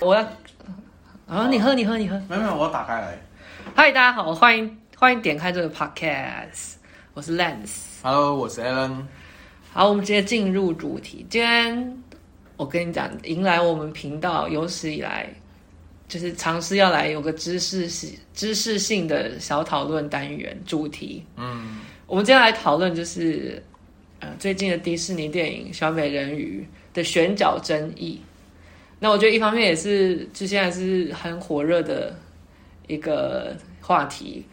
我要啊，你喝，你喝，你喝。没有没有，我要打开来。嗨，大家好，欢迎欢迎点开这个 podcast，我是 Lance。Hello，我是 Alan。好，我们直接进入主题。今天我跟你讲，迎来我们频道有史以来，就是尝试要来有个知识性、知识性的小讨论单元主题。嗯，我们今天来讨论就是呃最近的迪士尼电影《小美人鱼》的选角争议。那我觉得一方面也是，就现在是很火热的一个话题，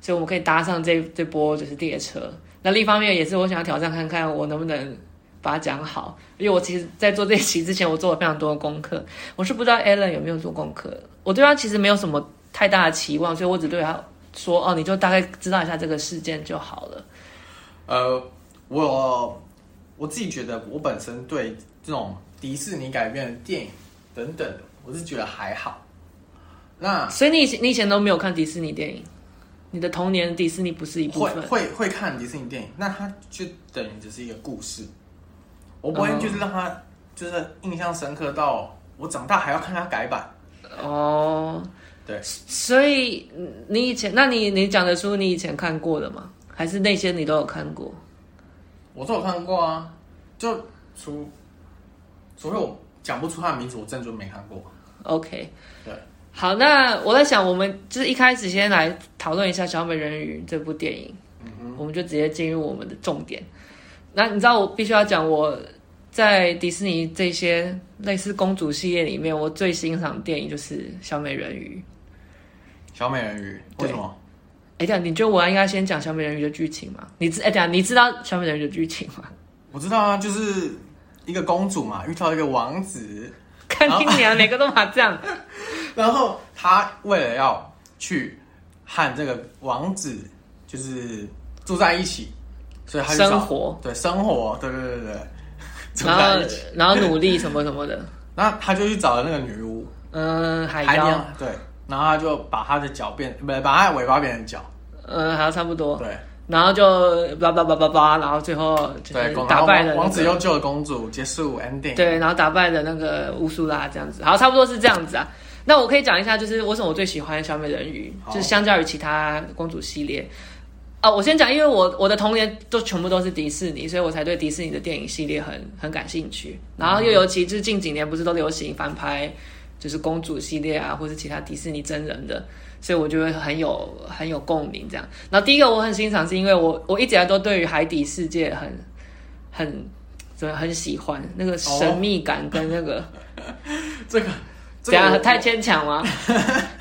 所以我们可以搭上这这波就是列车。那另一方面也是我想要挑战看看我能不能把它讲好，因为我其实，在做这一期之前，我做了非常多的功课。我是不知道 Alan 有没有做功课，我对他其实没有什么太大的期望，所以我只对他说：“哦，你就大概知道一下这个事件就好了。”呃，我我自己觉得，我本身对这种迪士尼改编的电影。等等，我是觉得还好。那所以你以前你以前都没有看迪士尼电影，你的童年迪士尼不是一部分？会会会看迪士尼电影，那它就等于只是一个故事。我不会就是让它就是印象深刻到我长大还要看它改版。哦，对。所以你以前，那你你讲的书你以前看过的吗？还是那些你都有看过？我都有看过啊，就除除非我。讲不出他的名字，我真的就没看过。OK，对，好，那我在想，我们就是一开始先来讨论一下《小美人鱼》这部电影，嗯，我们就直接进入我们的重点。那你知道，我必须要讲，我在迪士尼这些类似公主系列里面，我最欣赏的电影就是《小美人鱼》。小美人鱼为什么？哎，这样你觉得我应该先讲《小美人鱼》的剧情吗？你知哎，这样你知道《小美人鱼》的剧情吗？我知道啊，就是。一个公主嘛，遇到一个王子，看你娘，哪个都嘛这样。然后他为了要去和这个王子就是住在一起，所以他就生活对生活，对对对对，然后然后努力什么什么的。然后他就去找了那个女巫，嗯，海妖，对。然后他就把他的脚变，不是把他的尾巴变成脚，嗯，好像差不多，对。然后就叭叭叭叭叭，然后最后就是打败了、那个、王子，又救了公主，结束 ending。对，然后打败了那个乌苏拉，这样子，好，差不多是这样子啊。那我可以讲一下，就是为什么我最喜欢小美人鱼，就是相较于其他公主系列。哦，我先讲，因为我我的童年都全部都是迪士尼，所以我才对迪士尼的电影系列很很感兴趣。然后又尤其是近几年不是都流行翻拍，就是公主系列啊，或是其他迪士尼真人的。所以我觉得很有很有共鸣，这样。然后第一个我很欣赏，是因为我我一直来都对于海底世界很很怎么很喜欢那个神秘感跟那个、哦、这个这样太牵强吗？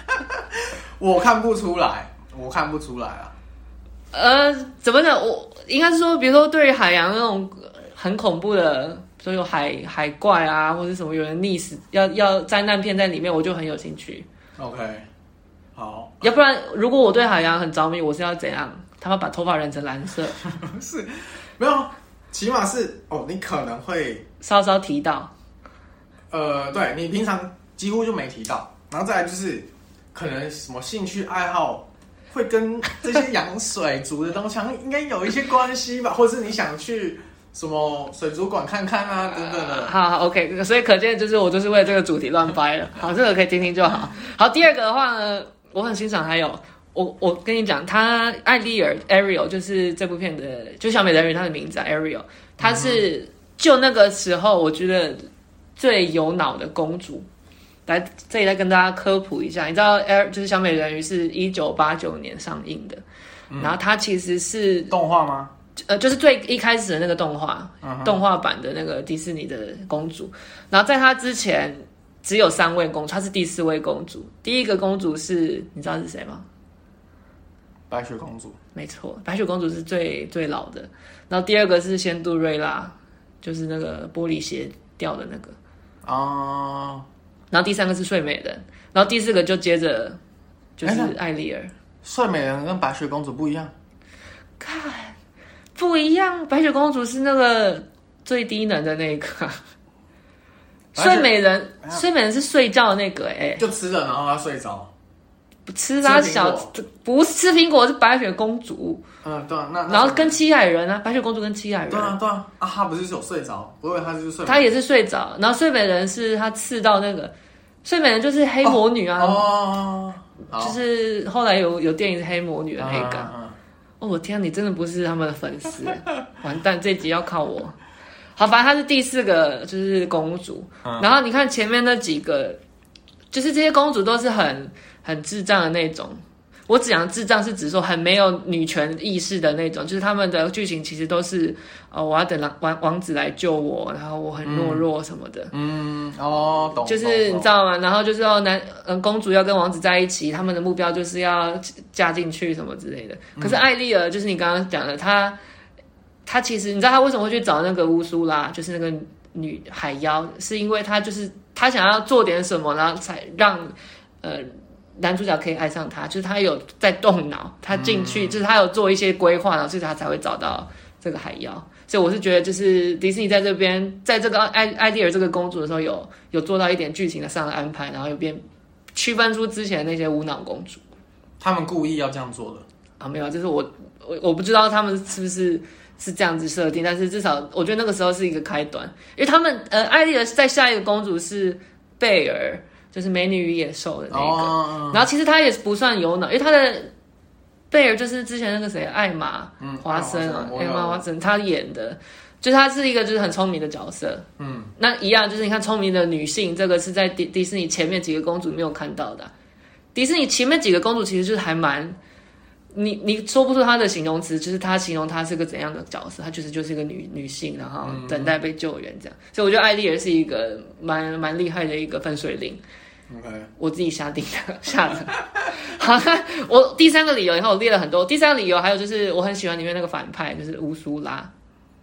我看不出来，我看不出来啊。呃，怎么讲？我应该是说，比如说对于海洋那种很恐怖的，所有海海怪啊，或者什么有人溺死，要要灾难片在里面，我就很有兴趣。OK。好，要不然如果我对海洋很着迷，我是要怎样？他们把头发染成蓝色？是，没有，起码是哦，你可能会稍稍提到。呃，对，你平常几乎就没提到，然后再来就是可能什么兴趣爱好会跟这些养水族的东西应该有一些关系吧，或是你想去。什么水族馆看看啊，等等的。好好，OK，所以可见就是我就是为了这个主题乱掰了。好，这个可以听听就好。好，第二个的话呢，我很欣赏，还有我我跟你讲，他艾丽尔 Ariel 就是这部片的，就小美人鱼，她的名字啊 Ariel，她是就那个时候我觉得最有脑的公主。来这里再跟大家科普一下，你知道 Air 就是小美人鱼是一九八九年上映的，嗯、然后它其实是动画吗？呃，就是最一开始的那个动画，uh. 动画版的那个迪士尼的公主。然后在她之前只有三位公主，她是第四位公主。第一个公主是你知道是谁吗？白雪公主。没错，白雪公主是最最老的。然后第二个是仙杜瑞拉，就是那个玻璃鞋掉的那个。哦。Uh... 然后第三个是睡美人。然后第四个就接着就是艾丽尔。睡美人跟白雪公主不一样。看。不一样，白雪公主是那个最低能的那个，睡美人，睡美人是睡觉的那个，哎，就吃了然后她睡着，不吃她小，不是吃苹果是白雪公主，嗯对啊，那然后跟七矮人啊，白雪公主跟七矮人，对啊对啊，啊她不是有睡着，我以为她就是睡，她也是睡着，然后睡美人是她刺到那个，睡美人就是黑魔女啊，哦，就是后来有有电影是黑魔女的那个。哦，我天，你真的不是他们的粉丝，完蛋，这集要靠我。好，反正她是第四个，就是公主。然后你看前面那几个，就是这些公主都是很很智障的那种。我只讲智障是指说很没有女权意识的那种，就是他们的剧情其实都是，呃，我要等王王王子来救我，然后我很懦弱什么的。嗯，哦，懂。就是你知道吗？然后就是要男，嗯，公主要跟王子在一起，他们的目标就是要嫁进去什么之类的。可是艾丽儿就是你刚刚讲的，她，她其实你知道他为什么会去找那个乌苏拉，就是那个女海妖，是因为他就是他想要做点什么，然后才让，呃。男主角可以爱上她，就是他有在动脑，他进去、嗯、就是他有做一些规划，然后所以他才会找到这个海妖。所以我是觉得，就是迪士尼在这边，在这个艾艾丽尔这个公主的时候有，有有做到一点剧情的上的安排，然后又变区分出之前那些无脑公主。他们故意要这样做的啊？没有，就是我我我不知道他们是不是是这样子设定，但是至少我觉得那个时候是一个开端，因为他们呃，艾丽儿在下一个公主是贝儿。就是美女与野兽的那个，oh, 然后其实她也不算有脑，因为她的贝尔就是之前那个谁艾玛华森啊，艾玛华森她演的，就是他是一个就是很聪明的角色，嗯，那一样就是你看聪明的女性，这个是在迪迪士尼前面几个公主没有看到的，迪士尼前面几个公主其实就是还蛮，你你说不出他的形容词，就是他形容她是个怎样的角色，她就是就是一个女女性，然后等待被救援这样，所以我觉得艾丽儿是一个蛮蛮厉害的一个分水岭。OK，我自己下定的下的。好，我第三个理由，以后我列了很多。第三个理由还有就是，我很喜欢里面那个反派，就是乌苏拉。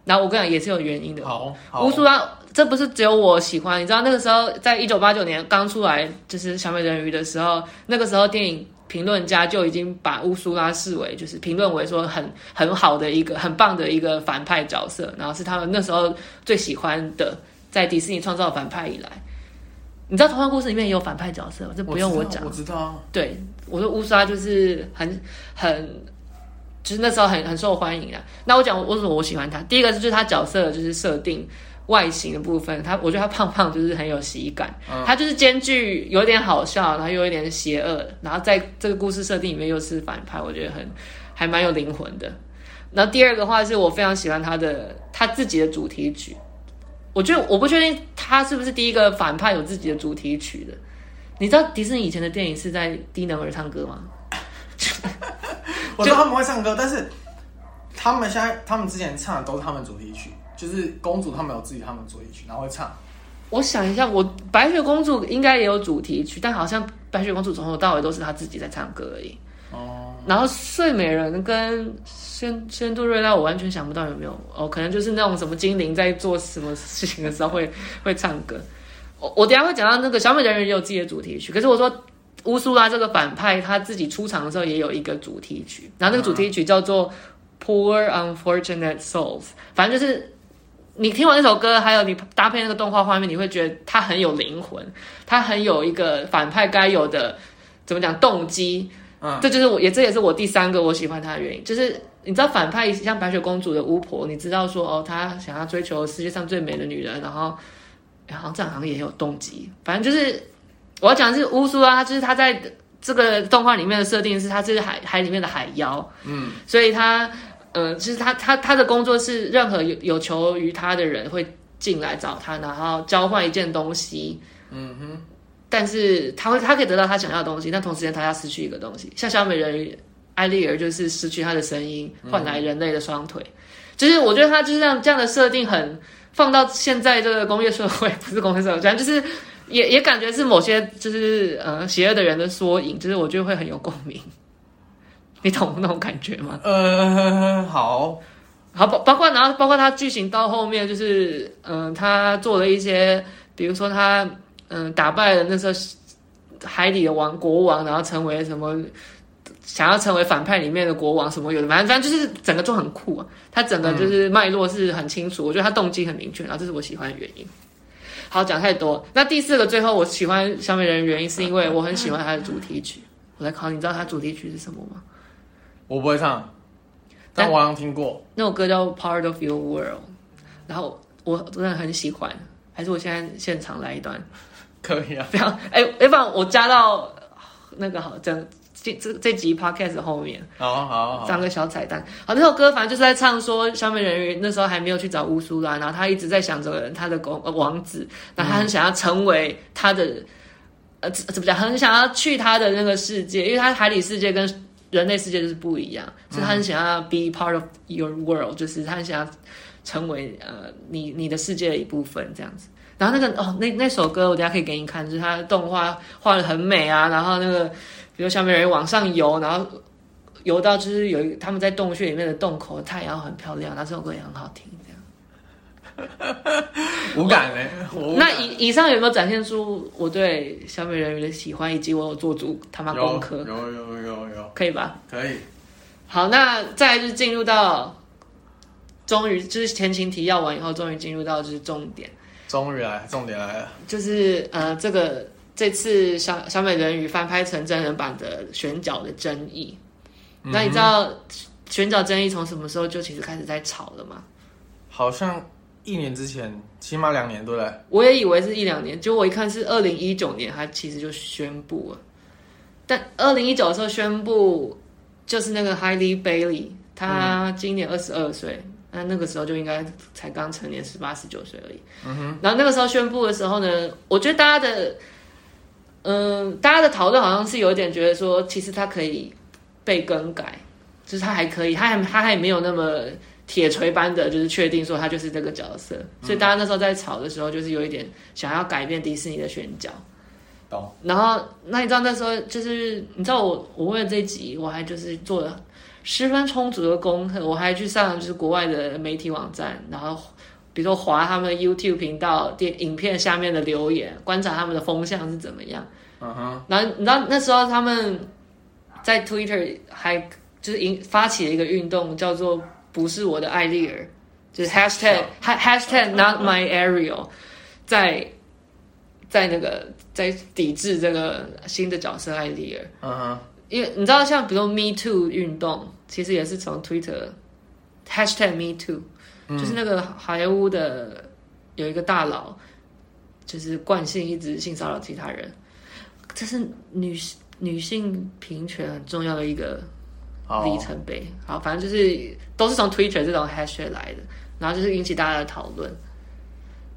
然后我跟你讲也是有原因的。好，乌苏拉这不是只有我喜欢，你知道那个时候在一九八九年刚出来就是小美人鱼的时候，那个时候电影评论家就已经把乌苏拉视为就是评论为说很很好的一个很棒的一个反派角色，然后是他们那时候最喜欢的，在迪士尼创造反派以来。你知道童话故事里面也有反派角色吗？这不用我讲。我知道。对，我说乌莎就是很很，就是那时候很很受欢迎啊。那我讲为什么我喜欢他？第一个是就是他角色就是设定外形的部分，他我觉得他胖胖就是很有喜感，嗯、他就是兼具有点好笑，然后又有点邪恶，然后在这个故事设定里面又是反派，我觉得很还蛮有灵魂的。然后第二个话是我非常喜欢他的他自己的主题曲。我觉得我不确定他是不是第一个反派有自己的主题曲的。你知道迪士尼以前的电影是在低能儿唱歌吗？我知道他们会唱歌，但是他们现在他们之前唱的都是他们主题曲，就是公主他们有自己他们主题曲，然后会唱。我想一下，我白雪公主应该也有主题曲，但好像白雪公主从头到尾都是她自己在唱歌而已。哦。然后睡美人跟。仙仙杜瑞拉，我完全想不到有没有哦，可能就是那种什么精灵在做什么事情的时候会会唱歌。我我等下会讲到那个小美人鱼也有自己的主题曲，可是我说乌苏拉这个反派他自己出场的时候也有一个主题曲，然后那个主题曲叫做 Poor Unfortunate Souls，反正就是你听完那首歌，还有你搭配那个动画画面，你会觉得他很有灵魂，他很有一个反派该有的怎么讲动机。嗯，这就是我也这也是我第三个我喜欢他的原因，就是。你知道反派像白雪公主的巫婆，你知道说哦，她想要追求世界上最美的女人，然后，好像这样好像也有动机。反正就是我要讲的是乌苏啊，就是她在这个动画里面的设定是她是海海里面的海妖，嗯，所以她呃，其实他他他的工作是任何有有求于他的人会进来找他，然后交换一件东西，嗯哼，但是他会他可以得到他想要的东西，但同时间他要失去一个东西，像小美人鱼。艾丽儿就是失去她的声音，换来人类的双腿。嗯、就是我觉得他就是这样这样的设定，很放到现在这个工业社会，不是工业社会，反正就是也也感觉是某些就是呃邪恶的人的缩影。就是我觉得会很有共鸣，你懂那种感觉吗？呃，好，好包包括然后包括他剧情到后面就是嗯、呃，他做了一些，比如说他嗯、呃、打败了那时候海底的王国王，然后成为什么。想要成为反派里面的国王什么有的，反正反正就是整个就很酷啊。他整个就是脉络是很清楚，嗯、我觉得他动机很明确，然后这是我喜欢的原因。好，讲太多。那第四个最后我喜欢小美人鱼原因是因为我很喜欢他的主题曲。我来考你，知道他主题曲是什么吗？我不会唱，但我好像听过。那首歌叫《Part of Your World》，然后我真的很喜欢。还是我现在现场来一段。可以啊，非常哎，要不然我加到那个好，这这这这集 podcast 后面，好好好，当个小彩蛋。好，那首歌反正就是在唱说，小美人鱼那时候还没有去找乌苏拉，然后他一直在想着他的公、呃、王子，那他很想要成为他的、嗯、呃怎么讲，很想要去他的那个世界，因为他海底世界跟人类世界就是不一样，所以他很想要 be part of your world，就是他很想要成为呃你你的世界的一部分这样子。然后那个哦，那那首歌我等下可以给你看，就是它的动画画的很美啊。然后那个，比如小美人鱼往上游，然后游到就是有一他们在洞穴里面的洞口，太阳很漂亮。那这首歌也很好听。无感嘞。那以以上有没有展现出我对小美人鱼的喜欢，以及我有做足他妈功课？有有有有有，可以吧？可以。好，那再来就是进入到，终于就是前情提要完以后，终于进入到就是重点。终于来，重点来了，就是呃，这个这次小小美人鱼翻拍成真人版的选角的争议。嗯、那你知道选角争议从什么时候就其实开始在吵了吗？好像一年之前，起码两年，对不对？我也以为是一两年，就我一看是二零一九年，他其实就宣布了。但二零一九的时候宣布，就是那个 Halle Bailey，他今年二十二岁。嗯那那个时候就应该才刚成年，十八十九岁而已。嗯哼。然后那个时候宣布的时候呢，我觉得大家的，嗯、呃，大家的讨论好像是有一点觉得说，其实他可以被更改，就是他还可以，他还他还没有那么铁锤般的，就是确定说他就是这个角色。所以大家那时候在吵的时候，就是有一点想要改变迪士尼的选角。懂。然后那你知道那时候就是你知道我我为了这一集我还就是做了。十分充足的功课，我还去上就是国外的媒体网站，然后比如说划他们的 YouTube 频道电影片下面的留言，观察他们的风向是怎么样。嗯哼。然后你知道那时候他们在 Twitter 还就是引发起了一个运动，叫做“不是我的艾丽儿”，就是 Hashtag Hashtag Not My Ariel，在在那个在抵制这个新的角色艾丽儿。嗯哼。因为你知道，像比如 Me Too 运动，其实也是从 Twitter Hashtag Me Too，嗯，就是那个好莱坞的有一个大佬，就是惯性一直性骚扰其他人，这是女女性平权很重要的一个里程碑。好，反正就是都是从 Twitter 这种 Hashtag 来的，然后就是引起大家的讨论。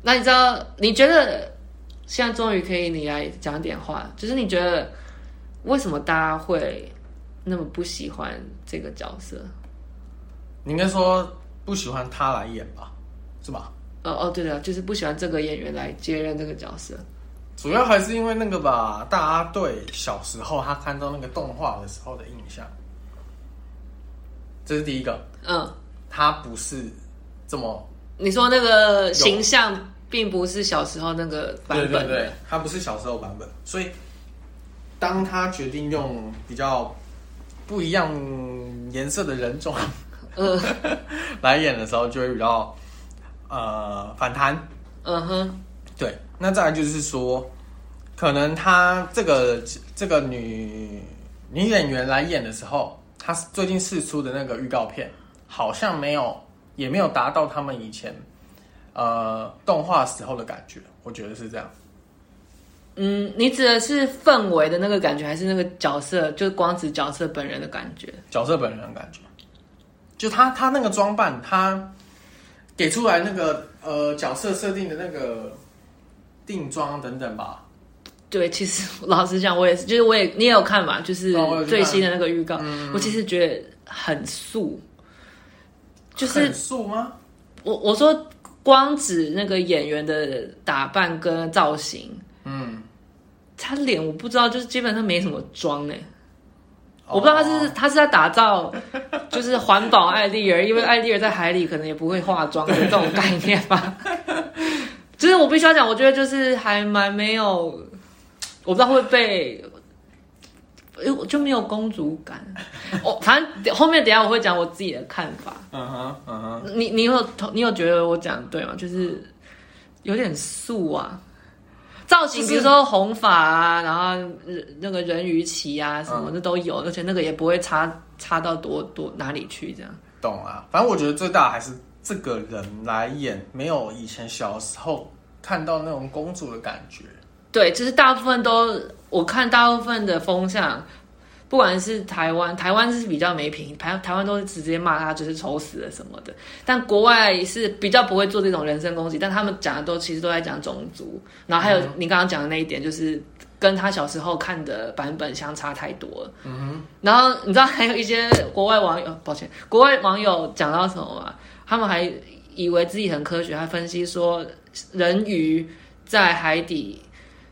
那你知道，你觉得现在终于可以你来讲点话，就是你觉得？为什么大家会那么不喜欢这个角色？你应该说不喜欢他来演吧，是吧？哦哦，对的，就是不喜欢这个演员来接任这个角色。主要还是因为那个吧，大家对小时候他看到那个动画的时候的印象，这是第一个。嗯，他不是这么，你说那个形象并不是小时候那个版本，对对对，他不是小时候版本，所以。当他决定用比较不一样颜色的人种，嗯，来演的时候，就会比较呃反弹。嗯哼，对。那再来就是说，可能他这个这个女女演员来演的时候，她最近试出的那个预告片，好像没有，也没有达到他们以前呃动画时候的感觉。我觉得是这样。嗯，你指的是氛围的那个感觉，还是那个角色，就是光子角色本人的感觉？角色本人的感觉，就他他那个装扮，他给出来那个呃角色设定的那个定妆等等吧。对，其实 老实讲，我也是，就是我也你也有看嘛，就是最新的那个预告，哦，我，我其实觉得很素，就是素吗？我我说光指那个演员的打扮跟造型，嗯。他脸我不知道，就是基本上没什么妆哎，我不知道他是他是在打造，就是环保艾丽儿，因为艾丽儿在海里可能也不会化妆的这种概念吧。就是我必须要讲，我觉得就是还蛮没有，我不知道会被，哎，我就没有公主感。我反正后面等下我会讲我自己的看法。嗯哼，嗯哼，你你有你有觉得我讲对吗？就是有点素啊。造型，比如说红发啊，然后那个人鱼鳍啊什么的都有，而且那个也不会差差到多多哪里去，这样。懂啊，反正我觉得最大还是这个人来演，没有以前小时候看到那种公主的感觉。对，就是大部分都我看大部分的风向。不管是台湾，台湾是比较没品，台台湾都是直接骂他就是丑死了什么的。但国外是比较不会做这种人身攻击，但他们讲的都其实都在讲种族。然后还有你刚刚讲的那一点，就是跟他小时候看的版本相差太多了。嗯哼。然后你知道还有一些国外网友，抱歉，国外网友讲到什么吗？他们还以为自己很科学，还分析说人鱼在海底。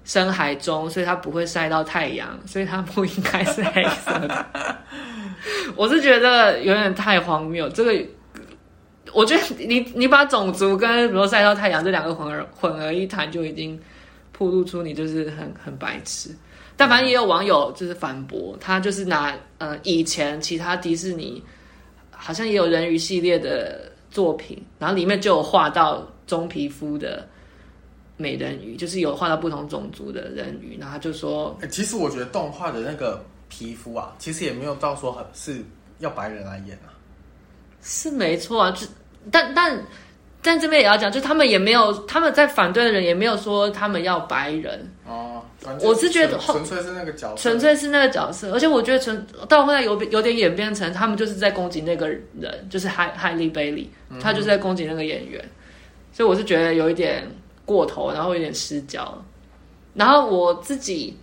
深海中，所以它不会晒到太阳，所以它不应该是黑色的。我是觉得有点太荒谬。这个，我觉得你你把种族跟比如晒到太阳这两个混而混而一谈，就已经暴露出你就是很很白痴。但反正也有网友就是反驳，他就是拿呃以前其他迪士尼好像也有人鱼系列的作品，然后里面就有画到棕皮肤的。美人鱼就是有画到不同种族的人鱼，然后他就说、欸，其实我觉得动画的那个皮肤啊，其实也没有到说很是要白人来演啊，是没错啊，就但但但这边也要讲，就他们也没有他们在反对的人也没有说他们要白人。哦，我是觉得纯粹是那个角色，纯粹是那个角色，而且我觉得纯到后来有有点演变成他们就是在攻击那个人，就是海海利贝利，他就是在攻击那个演员，所以我是觉得有一点。过头，然后有点失焦。然后我自己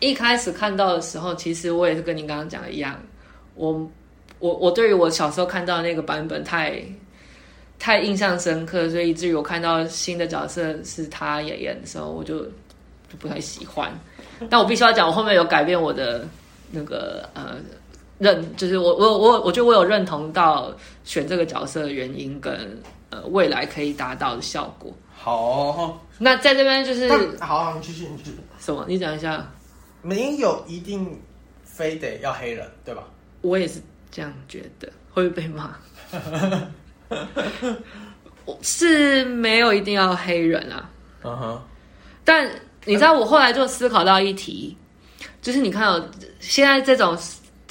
一开始看到的时候，其实我也是跟你刚刚讲的一样，我我我对于我小时候看到那个版本太太印象深刻，所以以至于我看到新的角色是他演演的时候，我就就不太喜欢。但我必须要讲，我后面有改变我的那个呃认，就是我我我我觉得我有认同到选这个角色的原因跟呃。未来可以达到的效果。好、哦，那在这边就是好，好，你继续，你继续。什么？你讲一下。没有一定非得要黑人，对吧？我也是这样觉得，会不会被骂？是没有一定要黑人啊。嗯哼。但你知道，我后来就思考到一题，就是你看到现在这种。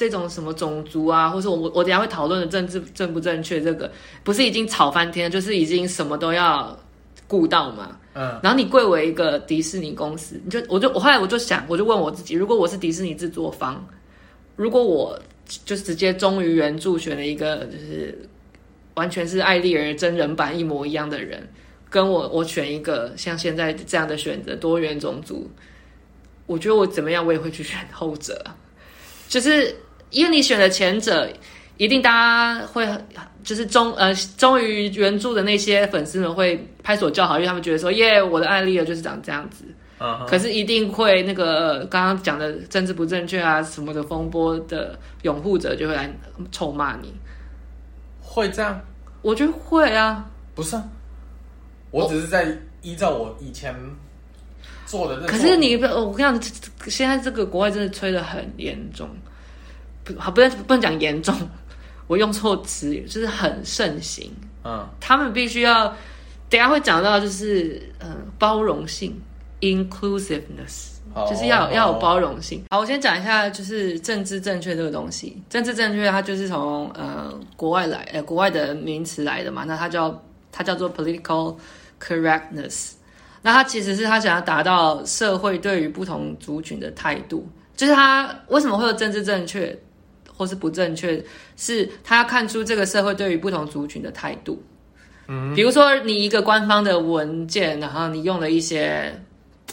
这种什么种族啊，或是我我等下会讨论的政治正不正确，这个不是已经吵翻天，就是已经什么都要顾到嘛。嗯，然后你贵为一个迪士尼公司，你就我就我后来我就想，我就问我自己，如果我是迪士尼制作方，如果我就直接忠于原著选了一个就是完全是艾丽儿真人版一模一样的人，跟我我选一个像现在这样的选择多元种族，我觉得我怎么样我也会去选后者，就是。因为你选的前者，一定大家会就是忠呃忠于原著的那些粉丝们会拍手叫好，因为他们觉得说耶，我的艾丽儿就是长这样子。Uh huh. 可是一定会那个刚刚讲的政治不正确啊什么的风波的拥护者就会来臭骂你。会这样？我觉得会啊。不是啊，我只是在依照我以前做的那。可是你我跟你讲，现在这个国外真的吹得很严重。不好，不能不能讲严重，我用错词，就是很盛行。嗯，他们必须要，等下会讲到，就是嗯，包容性 （inclusiveness），好就是要有要有包容性。好，我先讲一下，就是政治正确这个东西。政治正确，它就是从呃国外来，呃国外的名词来的嘛。那它叫它叫做 political correctness。那它其实是他想要达到社会对于不同族群的态度，就是他为什么会有政治正确？或是不正确，是他要看出这个社会对于不同族群的态度。嗯，比如说你一个官方的文件，然后你用了一些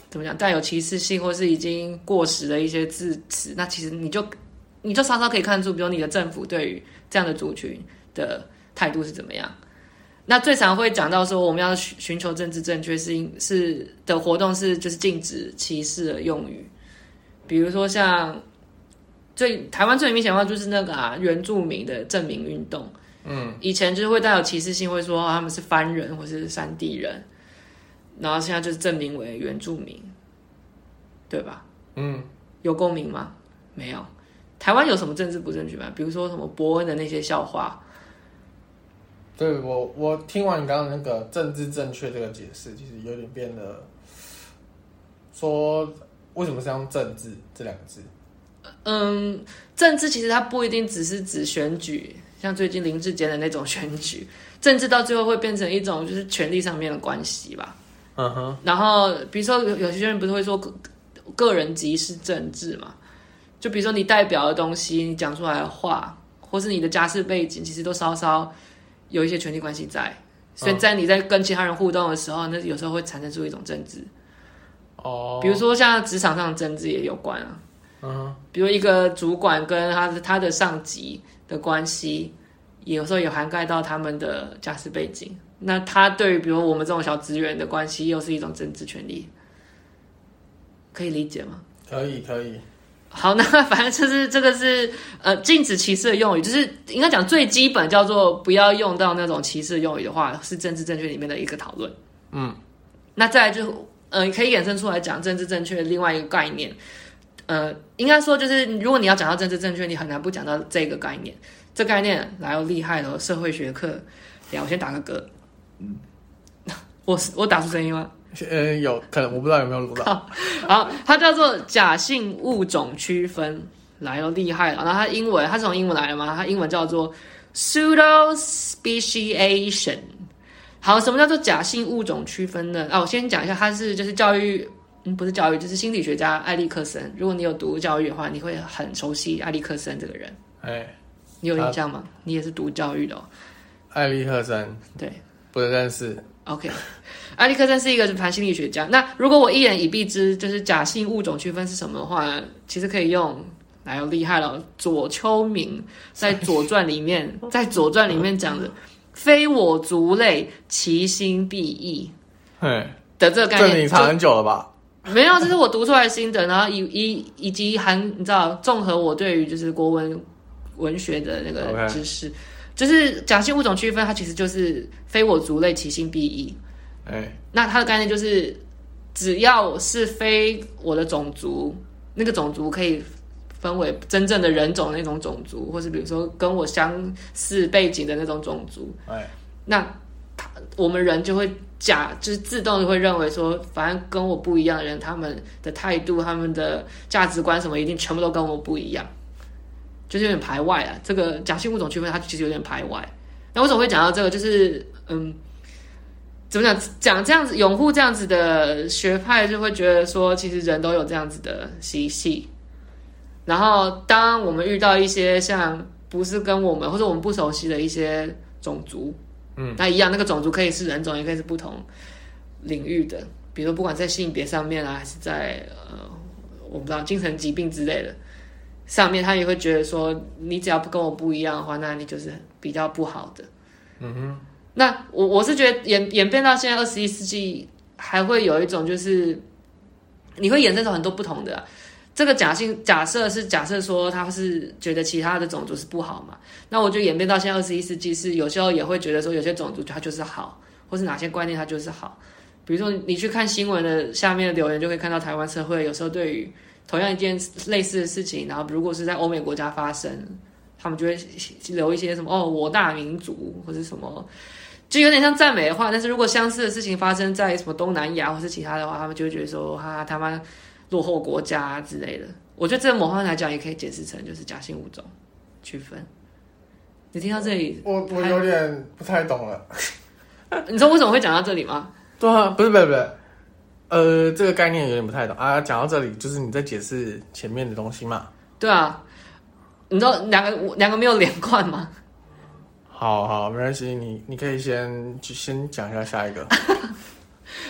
怎么讲带有歧视性或是已经过时的一些字词，那其实你就你就稍稍可以看出，比如你的政府对于这样的族群的态度是怎么样。那最常会讲到说，我们要寻寻求政治正确是是的活动是就是禁止歧视的用语，比如说像。最台湾最明显的话就是那个啊，原住民的证明运动，嗯，以前就是会带有歧视性，会说他们是番人或是山地人，然后现在就是证明为原住民，对吧？嗯，有共鸣吗？没有。台湾有什么政治不正确吗？比如说什么伯恩的那些笑话？对，我，我听完你刚刚那个政治正确这个解释，其实有点变得说为什么是用政治这两个字？嗯，政治其实它不一定只是指选举，像最近林志坚的那种选举，政治到最后会变成一种就是权力上面的关系吧。嗯哼。然后比如说有有些人不是会说个个人即是政治嘛？就比如说你代表的东西，你讲出来的话，或是你的家世背景，其实都稍稍有一些权力关系在。所以在你在跟其他人互动的时候，那有时候会产生出一种政治。哦。比如说像职场上的政治也有关啊。嗯。比如一个主管跟他的他的上级的关系，有时候也涵盖到他们的家世背景。那他对于比如我们这种小职员的关系，又是一种政治权利。可以理解吗？可以，可以。好，那反正就是这个是呃禁止歧视的用语，就是应该讲最基本叫做不要用到那种歧视的用语的话，是政治正确里面的一个讨论。嗯，那再来就呃可以衍生出来讲政治正确的另外一个概念，呃，应该说就是如果你要讲到政治正确，你很难不讲到这个概念。这概念来哦，厉害了，社会学课。等下我先打个嗝。嗯，我 我打出声音吗？呃，有可能我不知道有没有录到。好，它叫做假性物种区分，来了，厉害了。然后它英文，它是从英文来的吗？它英文叫做 pseudo speciation。好，什么叫做假性物种区分呢？啊，我先讲一下，它是就是教育，嗯，不是教育，就是心理学家艾利克森。如果你有读教育的话，你会很熟悉艾利克森这个人。哎，你有印象吗？你也是读教育的哦。艾利克森，对，不认识。OK。艾利克森是一个反心理学家。那如果我一言以蔽之，就是假性物种区分是什么的话，其实可以用，来又厉害了。左丘明在《左传》里面，在《左传》里面讲的“非我族类，其心必异”的这个概念，这你查很久了吧？没有，这是我读出来的心得，然后以以以及含你知道，综合我对于就是国文文学的那个知识.就是假性物种区分，它其实就是“非我族类，其心必异”。哎，那它的概念就是，只要是非我的种族，那个种族可以分为真正的人种的那种种族，或是比如说跟我相似背景的那种种族。哎，那他我们人就会假，就是自动就会认为说，反正跟我不一样的人，他们的态度、他们的价值观什么，一定全部都跟我不一样，就是有点排外啊。这个假性物种区分，它其实有点排外。那为什么会讲到这个？就是嗯。怎么讲？讲这样子，拥护这样子的学派，就会觉得说，其实人都有这样子的习性。然后，当我们遇到一些像不是跟我们或者我们不熟悉的一些种族，嗯，那一样，那个种族可以是人种，也可以是不同领域的，比如说不管在性别上面啊，还是在呃，我不知道精神疾病之类的上面，他也会觉得说，你只要不跟我不一样的话，那你就是比较不好的。嗯哼。那我我是觉得演演变到现在二十一世纪，还会有一种就是，你会衍生出很多不同的、啊、这个假性假设是假设说他是觉得其他的种族是不好嘛？那我就演变到现在二十一世纪是有时候也会觉得说有些种族它就是好，或是哪些观念它就是好。比如说你去看新闻的下面的留言，就会看到台湾社会有时候对于同样一件类似的事情，然后如果是在欧美国家发生，他们就会留一些什么哦我大民族或者什么。就有点像赞美的话，但是如果相似的事情发生在什么东南亚或是其他的话，他们就会觉得说哈他妈落后国家之类的。我觉得这个某方面来讲也可以解释成就是假性物种区分。你听到这里，我我有点不太懂了。你知道为什么会讲到这里吗？对啊，不是不是不是，呃，这个概念有点不太懂啊。讲到这里，就是你在解释前面的东西嘛？对啊，你知道两个两个没有连贯吗？好好，没关系，你你可以先就先讲一下下一个。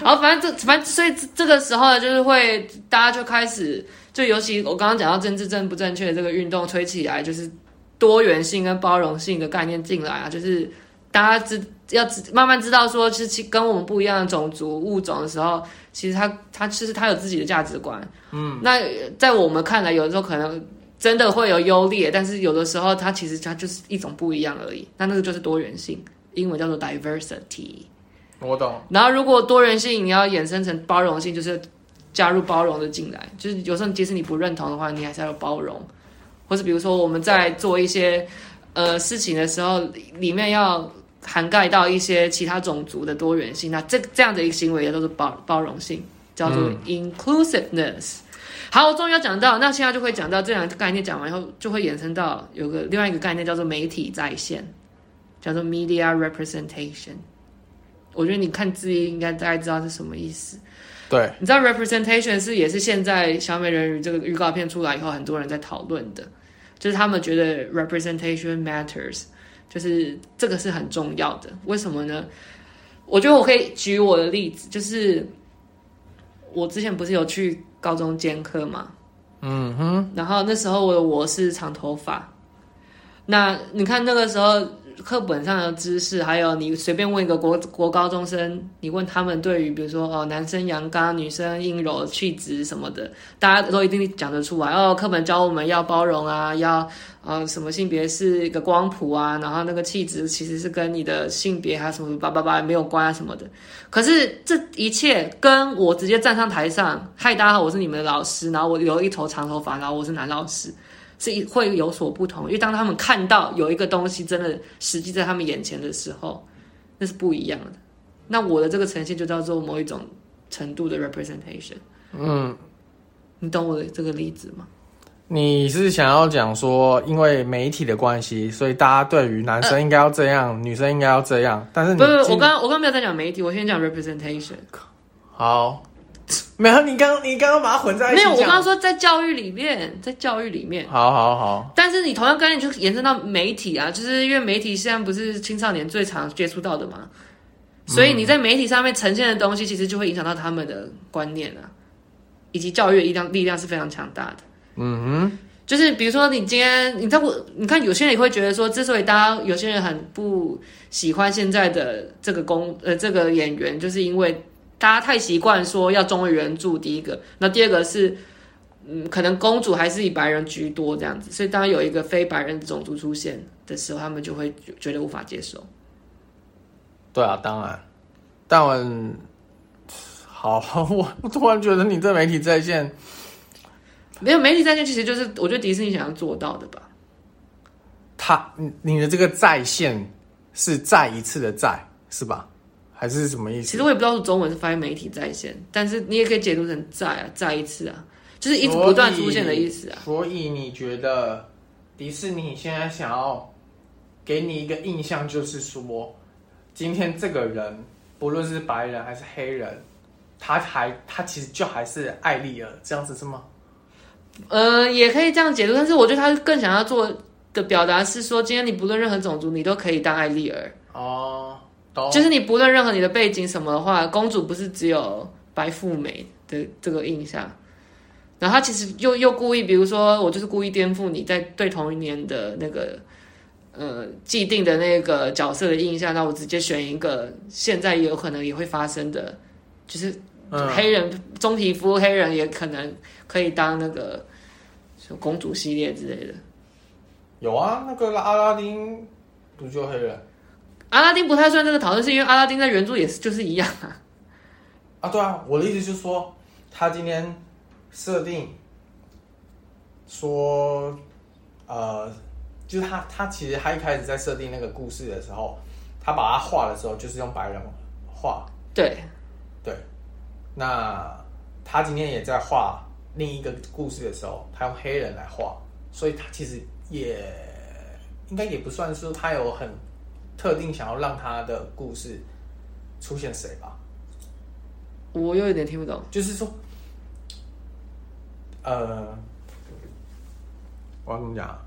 然后反正这反正所以这个时候就是会大家就开始就尤其我刚刚讲到政治正不正确的这个运动推起来，就是多元性跟包容性的概念进来啊，就是大家知要知慢慢知道说，其实跟我们不一样的种族物种的时候，其实他他其实他有自己的价值观。嗯，那在我们看来，有的时候可能。真的会有优劣，但是有的时候它其实它就是一种不一样而已。那那个就是多元性，英文叫做 diversity。我懂。然后如果多元性你要衍生成包容性，就是加入包容的进来。就是有时候即使你不认同的话，你还是要有包容。或是比如说我们在做一些呃事情的时候，里面要涵盖到一些其他种族的多元性。那这这样的一个行为也都是包包容性，叫做 inclusiveness。嗯好，我终于要讲到，那现在就会讲到这两个概念，讲完以后就会衍生到有个另外一个概念叫做媒体再现，叫做 media representation。我觉得你看字义应该大概知道是什么意思。对，你知道 representation 是也是现在小美人鱼这个预告片出来以后，很多人在讨论的，就是他们觉得 representation matters，就是这个是很重要的。为什么呢？我觉得我可以举我的例子，就是我之前不是有去高中兼课嘛，嗯哼，然后那时候我的我是长头发，那你看那个时候。课本上的知识，还有你随便问一个国国高中生，你问他们对于比如说哦，男生阳刚，女生阴柔气质什么的，大家都一定讲得出来哦。课本教我们要包容啊，要呃什么性别是一个光谱啊，然后那个气质其实是跟你的性别还有什么叭叭叭没有关啊什么的。可是这一切跟我直接站上台上，嗨，大家好，我是你们的老师，然后我留一头长头发，然后我是男老师。是会有所不同，因为当他们看到有一个东西真的实际在他们眼前的时候，那是不一样的。那我的这个呈现就叫做某一种程度的 representation。嗯，你懂我的这个例子吗？你是想要讲说，因为媒体的关系，所以大家对于男生应该要这样，呃、女生应该要这样。但是你不是，我刚我刚没有在讲媒体，我先讲 representation。好。没有，你刚你刚刚把它混在一起。没有，我刚刚说在教育里面，在教育里面。好好好。但是你同样概念就延伸到媒体啊，就是因为媒体现在不是青少年最常接触到的嘛，所以你在媒体上面呈现的东西，其实就会影响到他们的观念啊，以及教育的力量力量是非常强大的。嗯哼，就是比如说你今天你在我你看有些人也会觉得说，之所以大家有些人很不喜欢现在的这个公呃这个演员，就是因为。大家太习惯说要忠于原著，第一个，那第二个是，嗯，可能公主还是以白人居多这样子，所以当有一个非白人种族出现的时候，他们就会觉得无法接受。对啊，当然，但我好，我我突然觉得你这媒体在线，没有媒体在线，其实就是我觉得迪士尼想要做到的吧。他，你的这个在线是再一次的在，是吧？还是什么意思？其实我也不知道是中文是翻译媒体在线，但是你也可以解读成在啊，再一次啊，就是一直不断出现的意思啊。所以，所以你觉得迪士尼现在想要给你一个印象，就是说，今天这个人不论是白人还是黑人，他还他其实就还是艾丽尔这样子是吗？呃，也可以这样解读，但是我觉得他更想要做的表达是说，今天你不论任何种族，你都可以当艾丽尔哦。就是你不论任何你的背景什么的话，公主不是只有白富美的这个印象，然后他其实又又故意，比如说我就是故意颠覆你在对同一年的那个呃既定的那个角色的印象，那我直接选一个现在也有可能也会发生的，就是黑人棕皮肤黑人也可能可以当那个公主系列之类的。有啊，那个阿拉丁不就黑人？阿拉丁不太算这个讨论，是因为阿拉丁在原著也是就是一样啊。啊，对啊，我的意思就是说，他今天设定说，呃，就是他他其实他一开始在设定那个故事的时候，他把它画的时候就是用白人画。对，对。那他今天也在画另一个故事的时候，他用黑人来画，所以他其实也应该也不算是他有很。特定想要让他的故事出现谁吧？我有一点听不懂。就是说，呃，我要怎么讲？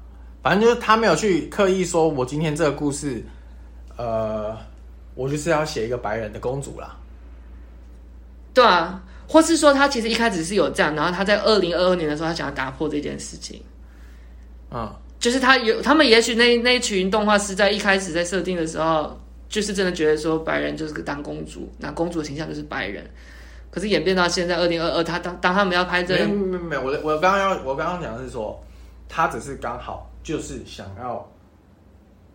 反正就是他没有去刻意说，我今天这个故事，呃，我就是要写一个白人的公主啦。对啊，或是说他其实一开始是有这样，然后他在二零二二年的时候，他想要打破这件事情。嗯。就是他有，他们也许那那一群动画师在一开始在设定的时候，就是真的觉得说白人就是个当公主，那公主的形象就是白人。可是演变到现在二零二二，他当当他们要拍这个，没有没有，我我刚刚要我刚刚讲的是说，他只是刚好就是想要，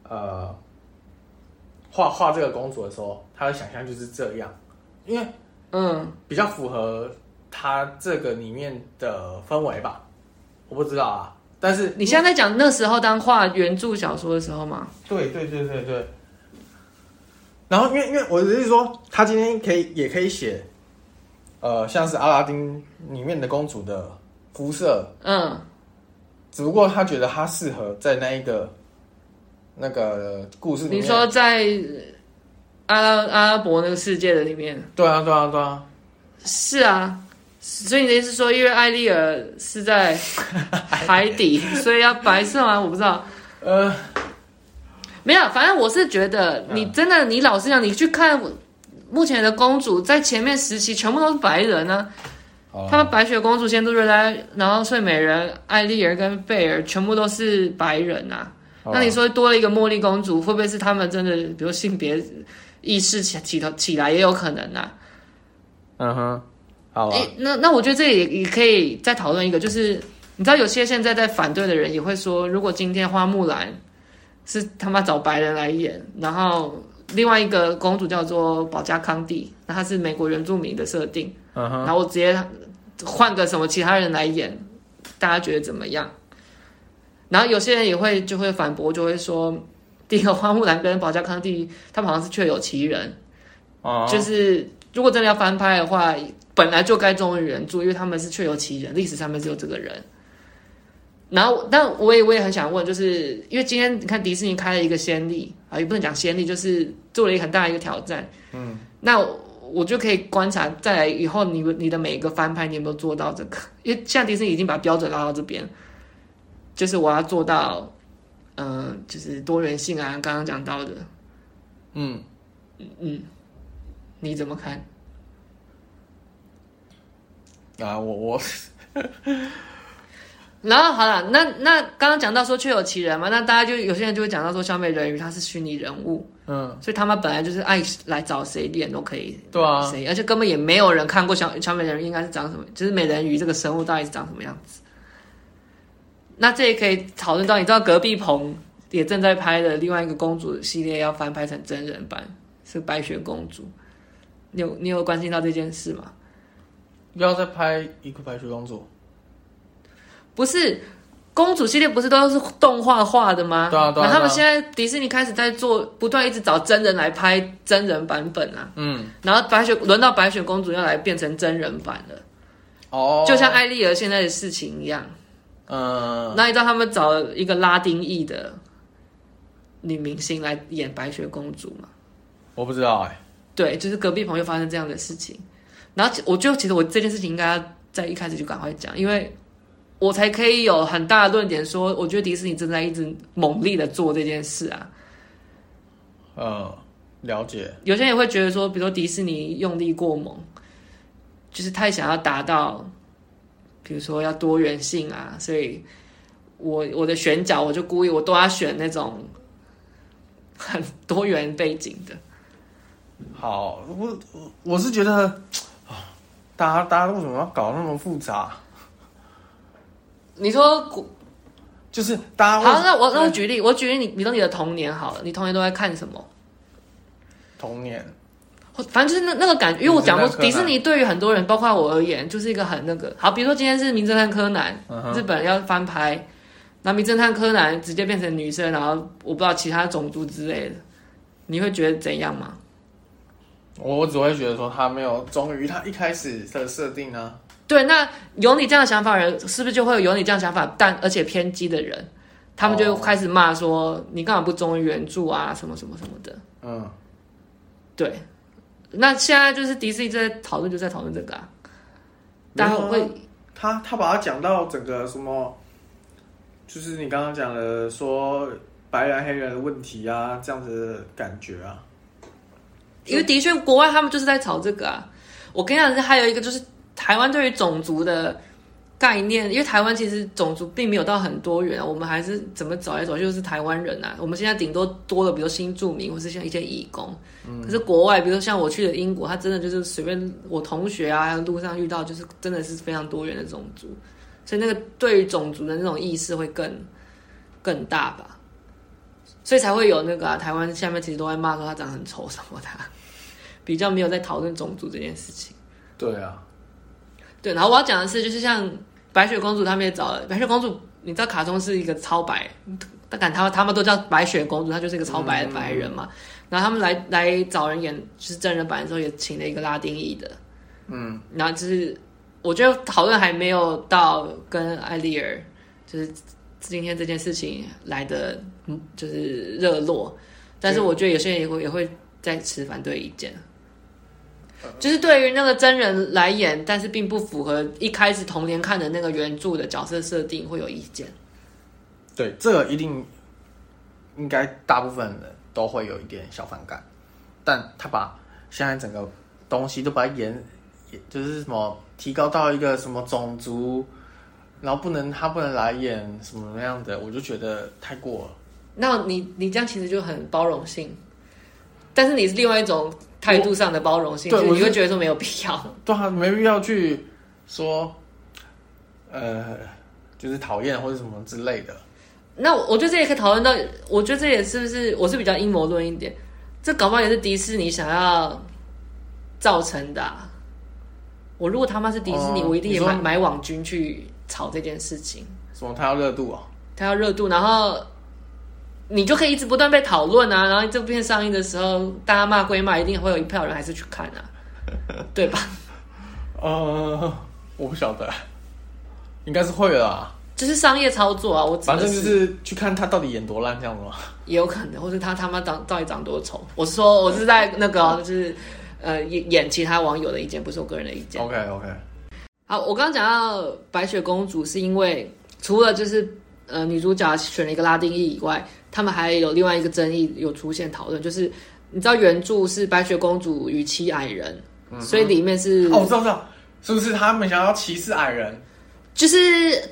呃，画画这个公主的时候，他的想象就是这样，因为嗯比较符合他这个里面的氛围吧，我不知道啊。但是你现在在讲那时候当画原著小说的时候吗？对对对对对。然后因为因为我的意思是说，他今天可以也可以写，呃，像是阿拉丁里面的公主的肤色，嗯，只不过他觉得他适合在那一个那个故事里面。你说在阿拉阿拉伯那个世界的里面。对啊，对啊，对啊。是啊，所以你的意思是说，因为艾丽尔是在 海底，所以要白色吗？我不知道。呃，没有，反正我是觉得，你真的，你老实讲，你去看目前的公主，在前面时期全部都是白人呢、啊。他们白雪公主、仙杜瑞拉，然后睡美人、艾丽尔跟贝尔，全部都是白人啊。那你说多了一个茉莉公主，会不会是他们真的，比如性别意识起起头起来也有可能啊？嗯哼，好啊。欸、那那我觉得这也也可以再讨论一个，就是你知道有些现在在反对的人也会说，如果今天花木兰是他妈找白人来演，然后另外一个公主叫做保加康帝，那她是美国原住民的设定，然后我直接换个什么其他人来演，大家觉得怎么样？然后有些人也会就会反驳，就会说，第一个花木兰跟保加康帝他们好像是确有其人，哦，就是。如果真的要翻拍的话，本来就该忠于原著，因为他们是确有其人，历史上面是有这个人。然后，但我也我也很想问，就是因为今天你看迪士尼开了一个先例啊，也不能讲先例，就是做了一个很大的一个挑战。嗯，那我就可以观察，再来以后你你的每一个翻拍，你有没有做到这个？因为现在迪士尼已经把标准拉到这边，就是我要做到，嗯、呃，就是多元性啊，刚刚讲到的，嗯嗯嗯。你怎么看？啊，我我，然后好了，那那刚刚讲到说确有其人嘛，那大家就有些人就会讲到说小美人鱼她是虚拟人物，嗯，所以他们本来就是爱来找谁演都可以，对啊，谁，而且根本也没有人看过小小美人鱼应该是长什么，就是美人鱼这个生物到底是长什么样子。那这也可以讨论到，你知道隔壁棚也正在拍的另外一个公主系列要翻拍成真人版，是白雪公主。你有你有关心到这件事吗？要再拍一个白雪公主？不是，公主系列不是都是动画化的吗？对啊，对啊。那他们现在迪士尼开始在做，不断一直找真人来拍真人版本啊。嗯。然后白雪轮到白雪公主要来变成真人版了。哦。就像艾丽儿现在的事情一样。嗯。那你知道他们找了一个拉丁裔的女明星来演白雪公主吗？我不知道哎、欸。对，就是隔壁朋友发生这样的事情，然后我就其实我这件事情应该在一开始就赶快讲，因为我才可以有很大的论点说，我觉得迪士尼正在一直猛力的做这件事啊。嗯，了解。有些人也会觉得说，比如说迪士尼用力过猛，就是太想要达到，比如说要多元性啊，所以我我的选角我就故意我都要选那种很多元背景的。好，我我是觉得啊，大家大家为什么要搞那么复杂？你说，就是大家好，那我那我举例，我举例你，你说你的童年好了，你童年都在看什么？童年，反正就是那那个感觉，因为我讲过，迪士尼对于很多人，包括我而言，就是一个很那个好，比如说今天是名侦探柯南，嗯、日本要翻拍，那名侦探柯南直接变成女生，然后我不知道其他种族之类的，你会觉得怎样吗？我只会觉得说他没有忠于他一开始的设定啊。对，那有你这样的想法的人，是不是就会有你这样想法但而且偏激的人，他们就开始骂说你干嘛不忠于原著啊，什么什么什么的。嗯，对。那现在就是迪士尼在讨论，就在讨论这个啊。大家会他他把它讲到整个什么，就是你刚刚讲的说白人黑人的问题啊，这样子的感觉啊。因为的确，国外他们就是在炒这个啊。我跟你讲，还有一个就是台湾对于种族的概念，因为台湾其实种族并没有到很多元啊，我们还是怎么走来走去就是台湾人啊。我们现在顶多多了，比如新住民或是像一些义工。嗯。可是国外，比如说像我去的英国，他真的就是随便我同学啊，还有路上遇到就是真的是非常多元的种族，所以那个对于种族的那种意识会更更大吧。所以才会有那个啊，台湾下面其实都在骂说他长得很丑什么的。比较没有在讨论种族这件事情。对啊，对，然后我要讲的是，就是像白雪公主，他们也找了白雪公主。你知道卡通是一个超白，但敢他他们都叫白雪公主，她就是一个超白的白人嘛。嗯、然后他们来来找人演就是真人版的时候，也请了一个拉丁裔的。嗯，然后就是我觉得讨论还没有到跟艾丽儿就是今天这件事情来的，就是热络。但是我觉得有些人也会也会。在持反对意见。就是对于那个真人来演，但是并不符合一开始童年看的那个原著的角色设定，会有意见。对，这个一定应该大部分人都会有一点小反感，但他把现在整个东西都把它演，就是什么提高到一个什么种族，然后不能他不能来演什么样的，我就觉得太过了。那你你这样其实就很包容性，但是你是另外一种。态度上的包容性，对，你会觉得说没有必要，对啊，没必要去说，呃，就是讨厌或者什么之类的。那我觉得这也可以讨论到，我觉得这也是不是我是比较阴谋论一点，这搞不好也是迪士尼想要造成的啊。我如果他妈是迪士尼，哦，我一定也买买网军去炒这件事情。什么？他要热度啊？他要热度，然后。你就可以一直不断被讨论啊，然后这部片上映的时候，大家骂归骂，一定会有一票人还是去看啊，对吧？呃，我不晓得，应该是会啦。就是商业操作啊，我反正就是去看他到底演多烂这样子吗。也有可能，或是他他妈长到底长多丑。我是说，我是在那个就是呃演演其他网友的意见，不是我个人的意见。OK OK。好，我刚刚讲到白雪公主，是因为除了就是呃女主角选了一个拉丁裔以外。他们还有另外一个争议有出现讨论，就是你知道原著是白雪公主与七矮人，嗯、所以里面是哦，我知道，知道，是不是他们想要歧视矮人？就是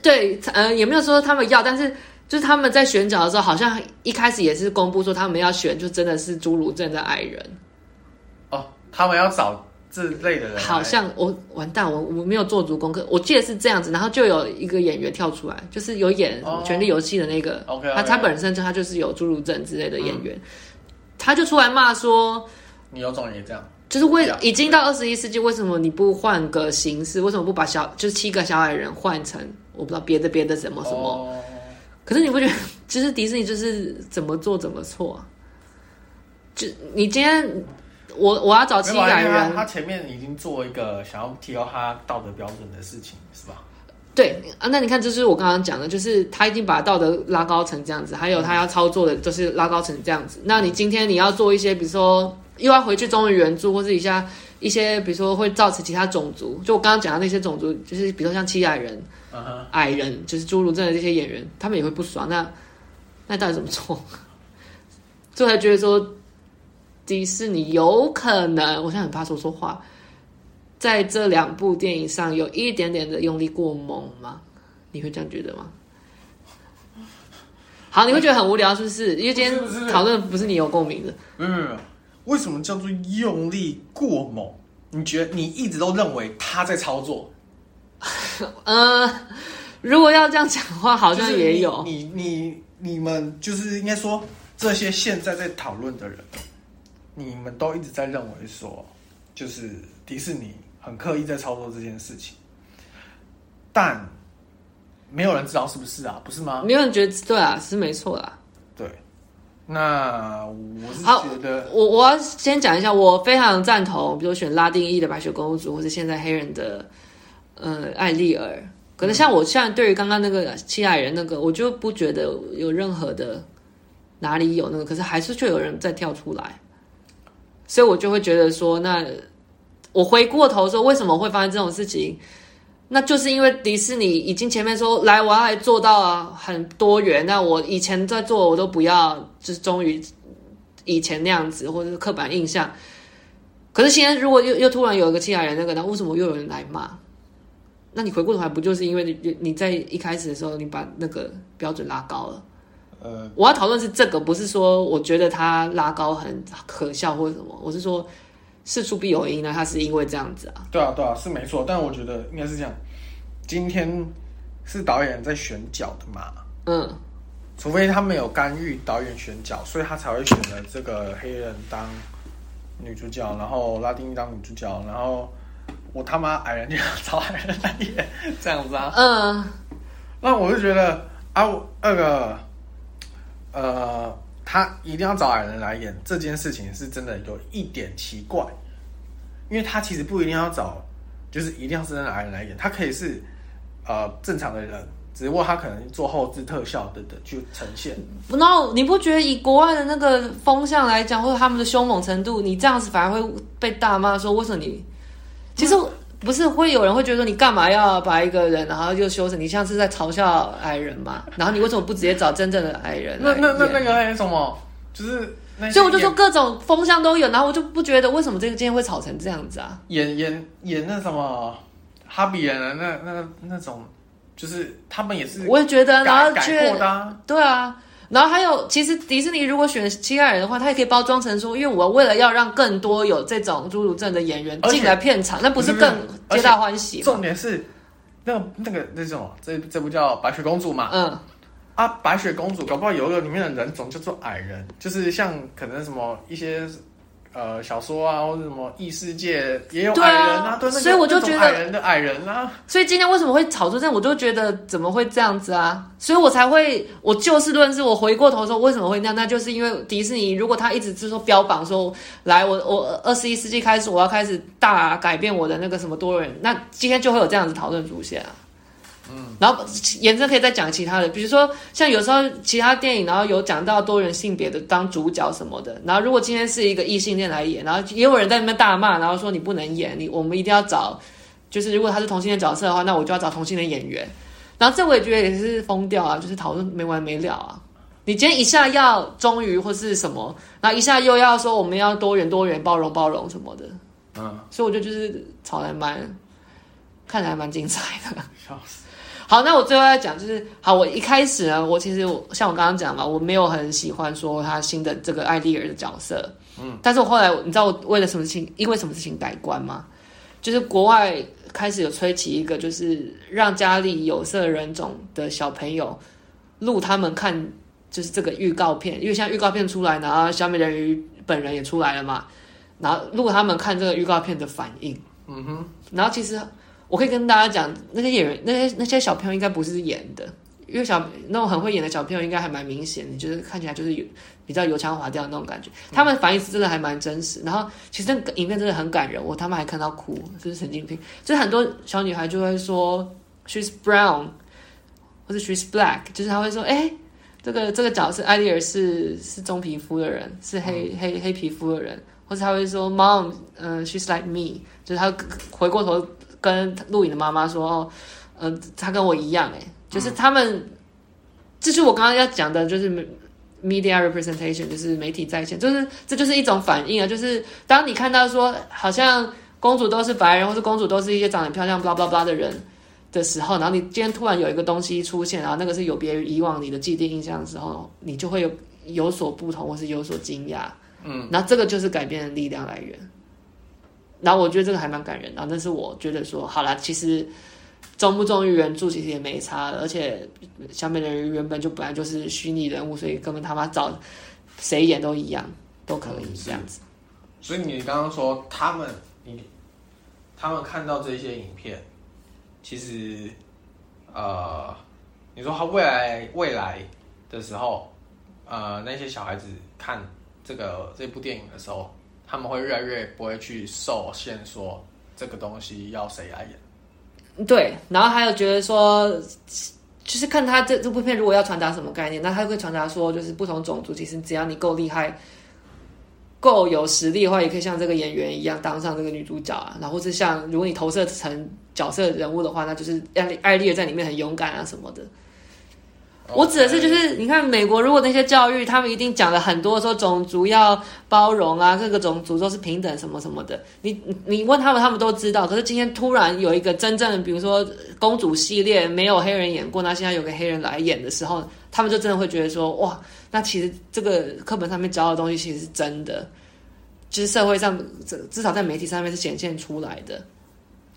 对，呃，也没有说他们要，但是就是他们在选角的时候，好像一开始也是公布说他们要选，就真的是侏儒症的矮人。哦，他们要找。这类的人好像我完蛋，我我没有做足功课。我记得是这样子，然后就有一个演员跳出来，就是有演《权力游戏》的那个，oh, okay, okay. 他他本身就他就是有侏儒症之类的演员，嗯、他就出来骂说：“你有种也这样，就是为已经到二十一世纪，为什么你不换个形式？为什么不把小就是七个小矮人换成我不知道别的别的什么什么？Oh. 可是你不觉得，其实迪士尼就是怎么做怎么错、啊？就你今天。”我我要找七矮人他，他前面已经做一个想要提高他道德标准的事情，是吧？对啊，那你看，就是我刚刚讲的，就是他已经把道德拉高成这样子，还有他要操作的，就是拉高成这样子。那你今天你要做一些，比如说又要回去忠于原著，或是一下一些，比如说会造成其他种族，就我刚刚讲的那些种族，就是比如说像七矮人、uh -huh. 矮人，就是侏儒症的这些演员，他们也会不爽。那那到底怎么做？就才觉得说。迪士尼有可能，我现在很怕说错话，在这两部电影上有一点点的用力过猛吗？你会这样觉得吗？好，你会觉得很无聊，是不是？因为今天讨论不是你有共鸣的。没有没有，为什么叫做用力过猛？你觉得你一直都认为他在操作？呃，如果要这样讲的话，好像也有。就是、你你你，你们就是应该说这些现在在讨论的人。你们都一直在认为说，就是迪士尼很刻意在操作这件事情，但没有人知道是不是啊？不是吗？没有人觉得对啊，是没错啦。对，那我是觉得，我我要先讲一下，我非常赞同，比如选拉丁裔的白雪公主，或者现在黑人的呃艾丽儿。可能像我现在对于刚刚那个七矮人那个，我就不觉得有任何的哪里有那个，可是还是却有人在跳出来。所以我就会觉得说，那我回过头说，为什么会发生这种事情？那就是因为迪士尼已经前面说，来，我要做到很多元。那我以前在做，我都不要，就是忠于以前那样子，或者是刻板印象。可是现在如果又又突然有一个七海人那个，那为什么又有人来骂？那你回过头来，不就是因为你你在一开始的时候，你把那个标准拉高了？呃，我要讨论是这个，不是说我觉得他拉高很可笑或者什么，我是说事出必有因呢，他是因为这样子啊。对啊，对啊，是没错，但我觉得应该是这样。今天是导演在选角的嘛？嗯，除非他没有干预导演选角，所以他才会选了这个黑人当女主角，然后拉丁当女主角，然后我他妈矮人就要 找矮人来演这样子啊。嗯，那我就觉得啊，那个。呃，他一定要找矮人来演这件事情，是真的有一点奇怪，因为他其实不一定要找，就是一定要是真的矮人来演，他可以是呃正常的人，只不过他可能做后置特效等等去呈现。然后你不觉得以国外的那个风向来讲，或者他们的凶猛程度，你这样子反而会被大骂说为什么你？其实不是会有人会觉得说你干嘛要把一个人然后就修成你像是在嘲笑矮人嘛？然后你为什么不直接找真正的矮人？那那那那个还有什么？就是。所以我就说各种风向都有，然后我就不觉得为什么这个今天会吵成这样子啊？演演演那什么哈比人的那那那种，就是他们也是，我也觉得，然后改过的啊，对啊，然后还有，其实迪士尼如果选七个人的话，他也可以包装成说，因为我为了要让更多有这种侏儒症的演员进来片场，那不是更皆大欢喜？重点是那个那个那种这这部叫白雪公主嘛，嗯。啊，白雪公主搞不好有一个里面的人种叫做矮人，就是像可能什么一些呃小说啊，或者什么异世界也有矮人啊，对所以我就觉得矮人的矮人啊。所以今天为什么会炒出这样，我就觉得怎么会这样子啊？所以我才会我就事论事，我回过头说为什么会那样，那就是因为迪士尼如果他一直就是说标榜说，来我我二十一世纪开始我要开始大改变我的那个什么多人，那今天就会有这样子讨论出现啊。嗯，然后延伸可以再讲其他的，比如说像有时候其他电影，然后有讲到多元性别的当主角什么的，然后如果今天是一个异性恋来演，然后也有人在那边大骂，然后说你不能演，你我们一定要找，就是如果他是同性恋角色的话，那我就要找同性恋演员，然后这我也觉得也是疯掉啊，就是讨论没完没了啊，你今天一下要忠于或是什么，然后一下又要说我们要多元多元包容包容什么的，嗯，所以我觉得就是吵得还蛮，看起来还蛮精彩的，笑死。好，那我最后要讲就是，好，我一开始呢，我其实我像我刚刚讲嘛，我没有很喜欢说他新的这个艾丽儿的角色，嗯，但是我后来你知道我为了什么事情，因为什么事情改观吗？就是国外开始有吹起一个，就是让家里有色人种的小朋友录他们看，就是这个预告片，因为现在预告片出来，然后小美人鱼本人也出来了嘛，然后录他们看这个预告片的反应，嗯哼，然后其实。我可以跟大家讲，那些演员、那些那些小朋友应该不是演的，因为小那种很会演的小朋友应该还蛮明显的，就是看起来就是有比较油腔滑调的那种感觉。他们反应是真的还蛮真实，然后其实那个影片真的很感人，我他们还看到哭，就是神经病。就是很多小女孩就会说 she's brown，或者 she's black，就是她会说，哎，这个这个角色艾丽尔是是棕皮肤的人，是黑、嗯、黑黑皮肤的人，或者她会说 mom，嗯、呃、she's like me，就是她回过头。跟录影的妈妈说：“哦，嗯、呃，他跟我一样，哎，就是他们，嗯、这是我刚刚要讲的，就是 media representation，就是媒体在线，就是这就是一种反应啊，就是当你看到说，好像公主都是白人，或是公主都是一些长得漂亮、blah blah blah 的人的时候，然后你今天突然有一个东西出现，然后那个是有别于以往你的既定印象的时候，你就会有有所不同，或是有所惊讶，嗯，然后这个就是改变的力量来源。”然后我觉得这个还蛮感人，然后但是我觉得说，好啦，其实忠不忠于原著其实也没差，而且小美人鱼原本就本来就是虚拟人物，所以根本他妈找谁演都一样，都可以这样子。所以你刚刚说他们，你他们看到这些影片，其实呃，你说他未来未来的时候，呃，那些小孩子看这个这部电影的时候。他们会越来越不会去受限，说这个东西要谁来演。对，然后还有觉得说，就是看他这这部片如果要传达什么概念，那他会传达说，就是不同种族其实只要你够厉害、够有实力的话，也可以像这个演员一样当上这个女主角啊。然后是像如果你投射成角色人物的话，那就是艾艾丽在里面很勇敢啊什么的。我指的是，就是你看美国，如果那些教育，他们一定讲了很多说种族要包容啊，各个种族都是平等什么什么的。你你问他们，他们都知道。可是今天突然有一个真正，比如说公主系列没有黑人演过，那现在有个黑人来演的时候，他们就真的会觉得说，哇，那其实这个课本上面教的东西其实是真的，就是社会上至少在媒体上面是显现出来的。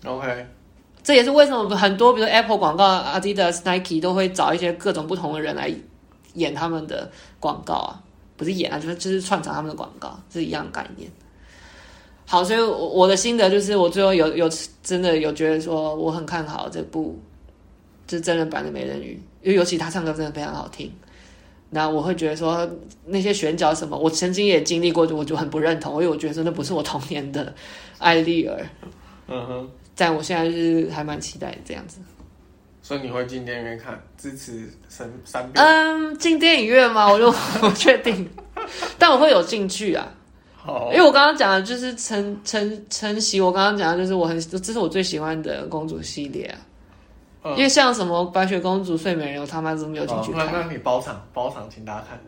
OK。这也是为什么很多，比如 Apple 广告、Adidas、Nike 都会找一些各种不同的人来演他们的广告啊，不是演啊，就是就是串场他们的广告，是一样概念。好，所以我的心得就是，我最后有有真的有觉得说，我很看好这部就是真人版的美人鱼，因为尤其他唱歌真的非常好听。那我会觉得说，那些选角什么，我曾经也经历过，我就很不认同，因为我觉得说那不是我童年的艾丽儿。嗯哼。但我现在是还蛮期待这样子。所以你会进电影院看，支持三三遍？嗯，进电影院吗？我就 不确定，但我会有进去啊。好，因为我刚刚讲的就是陈陈陈曦，我刚刚讲的就是我很，这是我最喜欢的公主系列啊。嗯、因为像什么白雪公主、睡美人，我他妈都没有进去看。那那你包场包场，请大家看。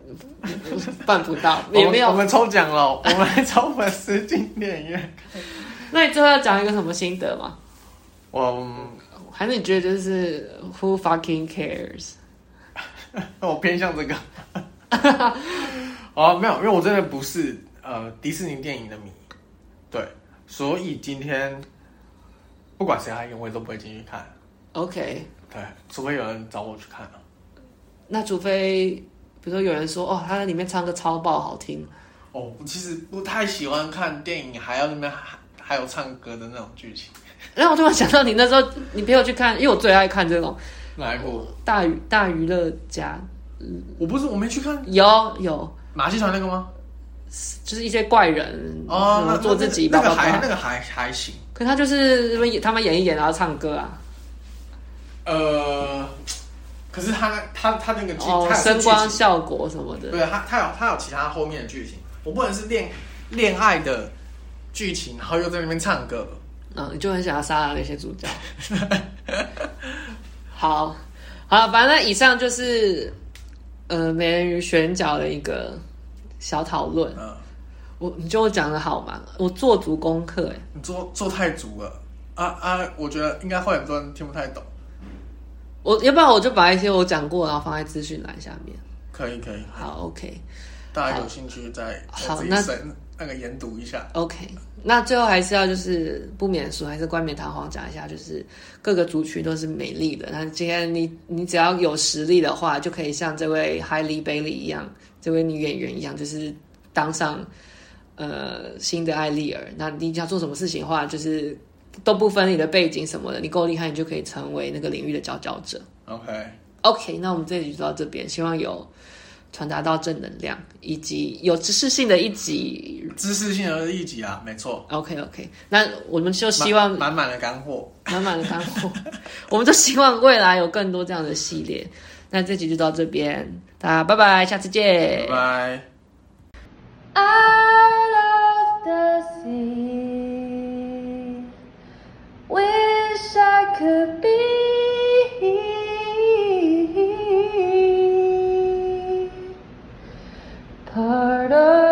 办不到，也没有。我们抽奖了，我们来抽粉丝进电影院。那你最后要讲一个什么心得吗？我。还是觉得就是 Who fucking cares？我偏向这个。哦，没有，因为我真的不是呃迪士尼电影的迷，对，所以今天不管谁来演，我也都不会进去看。OK。对，除非有人找我去看。那除非比如说有人说哦，他在里面唱歌超爆好听。哦，我其实不太喜欢看电影还要那边还还有唱歌的那种剧情。然后我突然想到，你那时候你陪我去看，因为我最爱看这种哪一部？大娱大娱乐家。我不是我没去看。有有马戏团那个吗？就是一些怪人哦，那做自己那个还那个还还行。可他就是他们演一演，然后唱歌啊。呃，可是他他他那个剧哦，声光效果什么的。对，他他有他有其他后面的剧情，我不能是恋恋爱的剧情，然后又在那边唱歌。嗯，你就很想要杀了那些主角。好，好，反正以上就是呃美人鱼选角的一个小讨论。嗯，我你觉得我讲的好吗？我做足功课哎，你做做太足了啊啊！我觉得应该会很多人听不太懂。我要不然我就把一些我讲过，然后放在资讯栏下面。可以，可以。好，OK。大家有兴趣再好，好那那个研读一下。OK。那最后还是要就是不免俗，还是冠冕堂皇讲一下，就是各个族群都是美丽的。那今天你你只要有实力的话，就可以像这位 Halle Bailey 一样，这位女演员一样，就是当上呃新的艾丽儿。那你想做什么事情的话，就是都不分你的背景什么的，你够厉害，你就可以成为那个领域的佼佼者。OK OK，那我们这集就到这边，希望有。传达到正能量以及有知识性的一集。知识性的一集啊没错。Ok ok 那我们就希望满满的干货。满满的干货。我们就希望未来有更多这样的系列。那这集就到这边大家拜拜下次见拜拜。I love the sea. Wish i could be part of